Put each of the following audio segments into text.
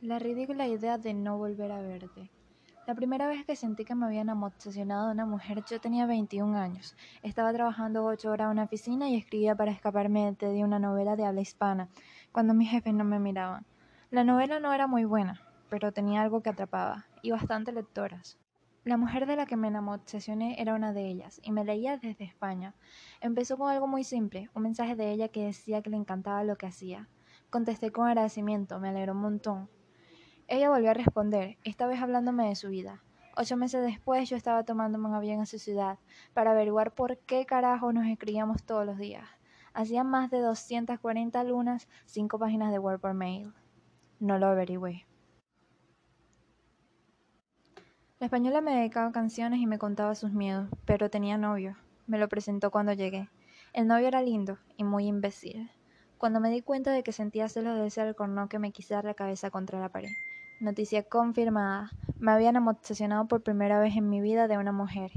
La ridícula idea de no volver a verte. La primera vez que sentí que me habían obsesionado de una mujer, yo tenía 21 años. Estaba trabajando ocho horas en una oficina y escribía para escaparme de una novela de habla hispana, cuando mis jefes no me miraban. La novela no era muy buena, pero tenía algo que atrapaba, y bastante lectoras. La mujer de la que me obsesioné era una de ellas, y me leía desde España. Empezó con algo muy simple, un mensaje de ella que decía que le encantaba lo que hacía. Contesté con agradecimiento, me alegró un montón. Ella volvió a responder, esta vez hablándome de su vida. Ocho meses después yo estaba tomándome un avión a su ciudad para averiguar por qué carajo nos escribíamos todos los días. Hacía más de 240 lunas, cinco páginas de Word por mail. No lo averigüé. La española me dedicaba canciones y me contaba sus miedos, pero tenía novio. Me lo presentó cuando llegué. El novio era lindo y muy imbécil. Cuando me di cuenta de que sentía celos de ese alcornón que me quise dar la cabeza contra la pared. Noticia confirmada. Me habían obsesionado por primera vez en mi vida de una mujer.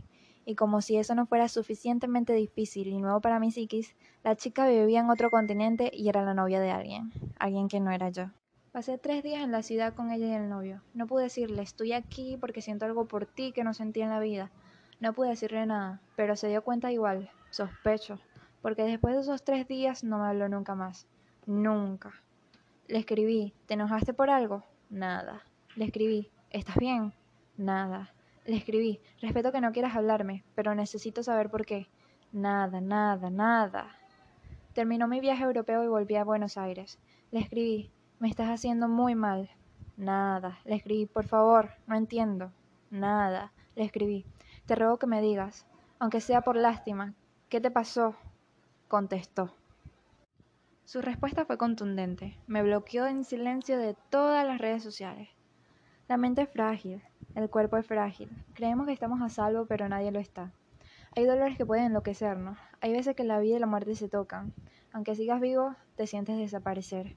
Y como si eso no fuera suficientemente difícil y nuevo para mi psiquis, la chica vivía en otro continente y era la novia de alguien. Alguien que no era yo. Pasé tres días en la ciudad con ella y el novio. No pude decirle, estoy aquí porque siento algo por ti que no sentí en la vida. No pude decirle nada, pero se dio cuenta igual, sospecho, porque después de esos tres días no me habló nunca más. Nunca. Le escribí, ¿te enojaste por algo? Nada. Le escribí, ¿estás bien? Nada. Le escribí, respeto que no quieras hablarme, pero necesito saber por qué. Nada, nada, nada. Terminó mi viaje europeo y volví a Buenos Aires. Le escribí, me estás haciendo muy mal. Nada. Le escribí, por favor, no entiendo. Nada. Le escribí, te ruego que me digas, aunque sea por lástima, ¿qué te pasó? Contestó. Su respuesta fue contundente. Me bloqueó en silencio de todas las redes sociales. La mente es frágil, el cuerpo es frágil. Creemos que estamos a salvo, pero nadie lo está. Hay dolores que pueden enloquecernos. Hay veces que la vida y la muerte se tocan. Aunque sigas vivo, te sientes desaparecer.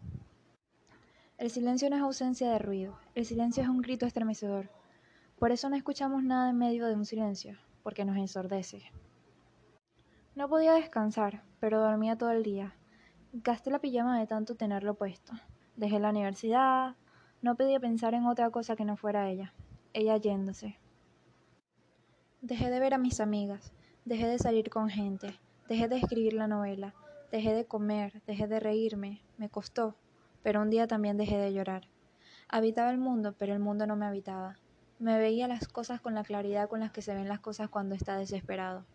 El silencio no es ausencia de ruido. El silencio es un grito estremecedor. Por eso no escuchamos nada en medio de un silencio, porque nos ensordece. No podía descansar, pero dormía todo el día. Gasté la pijama de tanto tenerlo puesto. Dejé la universidad. No podía pensar en otra cosa que no fuera ella. Ella yéndose. Dejé de ver a mis amigas. Dejé de salir con gente. Dejé de escribir la novela. Dejé de comer. Dejé de reírme. Me costó. Pero un día también dejé de llorar. Habitaba el mundo, pero el mundo no me habitaba. Me veía las cosas con la claridad con las que se ven las cosas cuando está desesperado.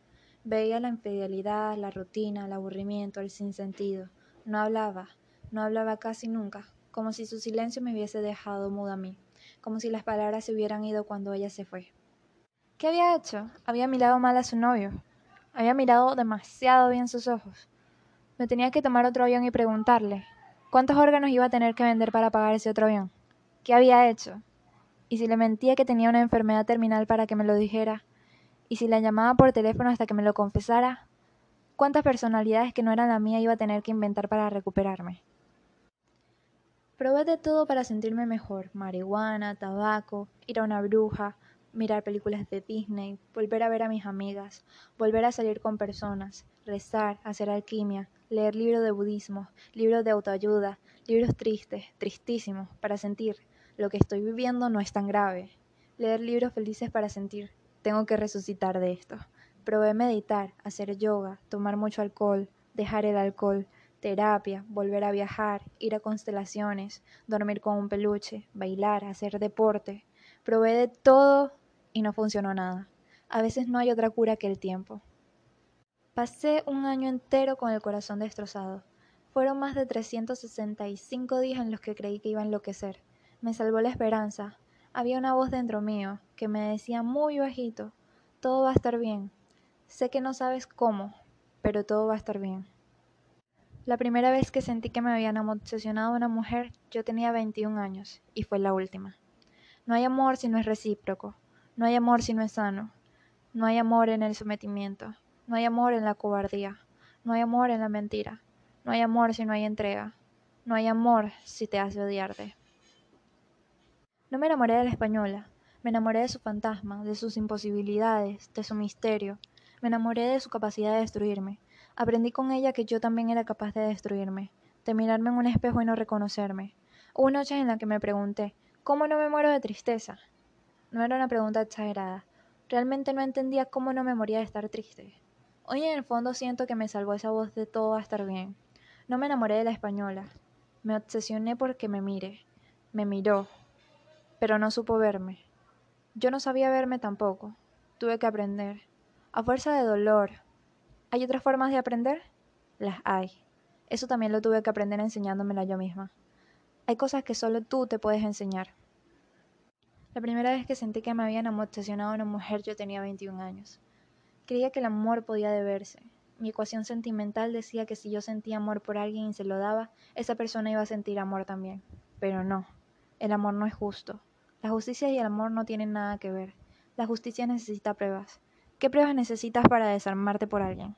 Veía la infidelidad, la rutina, el aburrimiento, el sinsentido. No hablaba, no hablaba casi nunca, como si su silencio me hubiese dejado muda a mí, como si las palabras se hubieran ido cuando ella se fue. ¿Qué había hecho? Había mirado mal a su novio. Había mirado demasiado bien sus ojos. Me tenía que tomar otro avión y preguntarle, ¿cuántos órganos iba a tener que vender para pagar ese otro avión? ¿Qué había hecho? Y si le mentía que tenía una enfermedad terminal para que me lo dijera, y si la llamaba por teléfono hasta que me lo confesara, cuántas personalidades que no eran la mía iba a tener que inventar para recuperarme. Probé de todo para sentirme mejor, marihuana, tabaco, ir a una bruja, mirar películas de Disney, volver a ver a mis amigas, volver a salir con personas, rezar, hacer alquimia, leer libros de budismo, libros de autoayuda, libros tristes, tristísimos, para sentir lo que estoy viviendo no es tan grave, leer libros felices para sentir, tengo que resucitar de esto. Probé meditar, hacer yoga, tomar mucho alcohol, dejar el alcohol, terapia, volver a viajar, ir a constelaciones, dormir con un peluche, bailar, hacer deporte. Probé de todo y no funcionó nada. A veces no hay otra cura que el tiempo. Pasé un año entero con el corazón destrozado. Fueron más de 365 días en los que creí que iba a enloquecer. Me salvó la esperanza. Había una voz dentro mío que me decía muy bajito, todo va a estar bien, Sé que no sabes cómo, pero todo va a estar bien. La primera vez que sentí que me habían obsesionado una mujer, yo tenía 21 años, y fue la última. No hay amor si no es recíproco, no hay amor si no es sano, no hay amor en el sometimiento, no hay amor en la cobardía, no hay amor en la mentira, no hay amor si no hay entrega, no hay amor si te hace odiarte. No me enamoré de la española, me enamoré de su fantasma, de sus imposibilidades, de su misterio, me enamoré de su capacidad de destruirme. Aprendí con ella que yo también era capaz de destruirme, de mirarme en un espejo y no reconocerme. Hubo noches en las que me pregunté, ¿cómo no me muero de tristeza? No era una pregunta exagerada. Realmente no entendía cómo no me moría de estar triste. Hoy en el fondo siento que me salvó esa voz de todo a estar bien. No me enamoré de la española. Me obsesioné porque me mire. Me miró. Pero no supo verme. Yo no sabía verme tampoco. Tuve que aprender. A fuerza de dolor. ¿Hay otras formas de aprender? Las hay. Eso también lo tuve que aprender enseñándomela yo misma. Hay cosas que solo tú te puedes enseñar. La primera vez que sentí que me habían obsesionado una mujer yo tenía 21 años. Creía que el amor podía deberse. Mi ecuación sentimental decía que si yo sentía amor por alguien y se lo daba, esa persona iba a sentir amor también. Pero no, el amor no es justo. La justicia y el amor no tienen nada que ver. La justicia necesita pruebas. ¿Qué pruebas necesitas para desarmarte por alguien?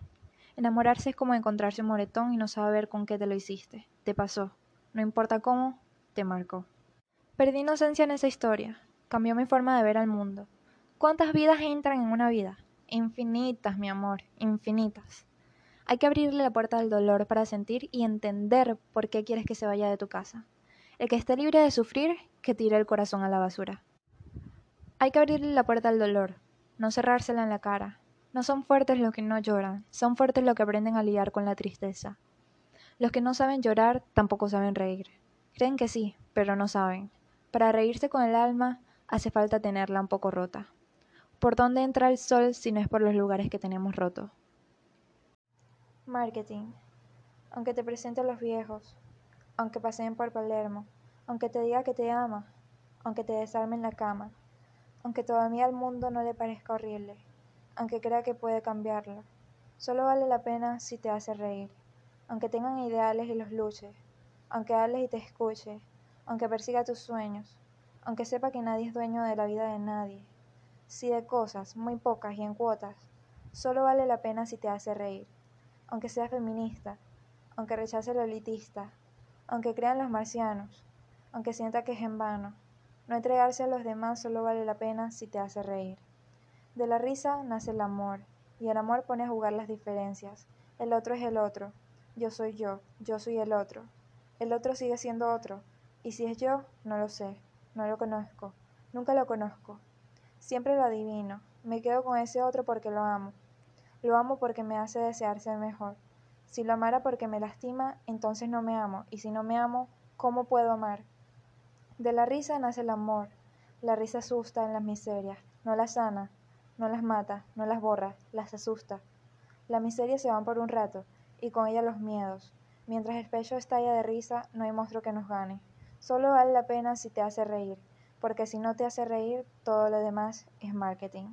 Enamorarse es como encontrarse un moretón y no saber con qué te lo hiciste. Te pasó. No importa cómo, te marcó. Perdí inocencia en esa historia. Cambió mi forma de ver al mundo. ¿Cuántas vidas entran en una vida? Infinitas, mi amor, infinitas. Hay que abrirle la puerta al dolor para sentir y entender por qué quieres que se vaya de tu casa. El que esté libre de sufrir, que tire el corazón a la basura. Hay que abrirle la puerta al dolor, no cerrársela en la cara. No son fuertes los que no lloran, son fuertes los que aprenden a lidiar con la tristeza. Los que no saben llorar tampoco saben reír. Creen que sí, pero no saben. Para reírse con el alma, hace falta tenerla un poco rota. ¿Por dónde entra el sol si no es por los lugares que tenemos rotos? Marketing. Aunque te presente a los viejos, aunque paseen por Palermo, aunque te diga que te ama, aunque te desarme en la cama, aunque todavía al mundo no le parezca horrible, aunque crea que puede cambiarlo, solo vale la pena si te hace reír, aunque tengan ideales y los luches, aunque hables y te escuche, aunque persiga tus sueños, aunque sepa que nadie es dueño de la vida de nadie. Si de cosas, muy pocas y en cuotas, solo vale la pena si te hace reír, aunque sea feminista, aunque rechace lo elitista, aunque crean los marcianos, aunque sienta que es en vano. No entregarse a los demás solo vale la pena si te hace reír. De la risa nace el amor, y el amor pone a jugar las diferencias. El otro es el otro, yo soy yo, yo soy el otro. El otro sigue siendo otro, y si es yo, no lo sé no lo conozco, nunca lo conozco. Siempre lo adivino, me quedo con ese otro porque lo amo. Lo amo porque me hace desear ser mejor. Si lo amara porque me lastima, entonces no me amo, y si no me amo, ¿cómo puedo amar? De la risa nace el amor. La risa asusta en las miserias, no las sana, no las mata, no las borra, las asusta. La miseria se van por un rato, y con ella los miedos. Mientras el pecho estalla de risa, no hay monstruo que nos gane. Solo vale la pena si te hace reír, porque si no te hace reír, todo lo demás es marketing.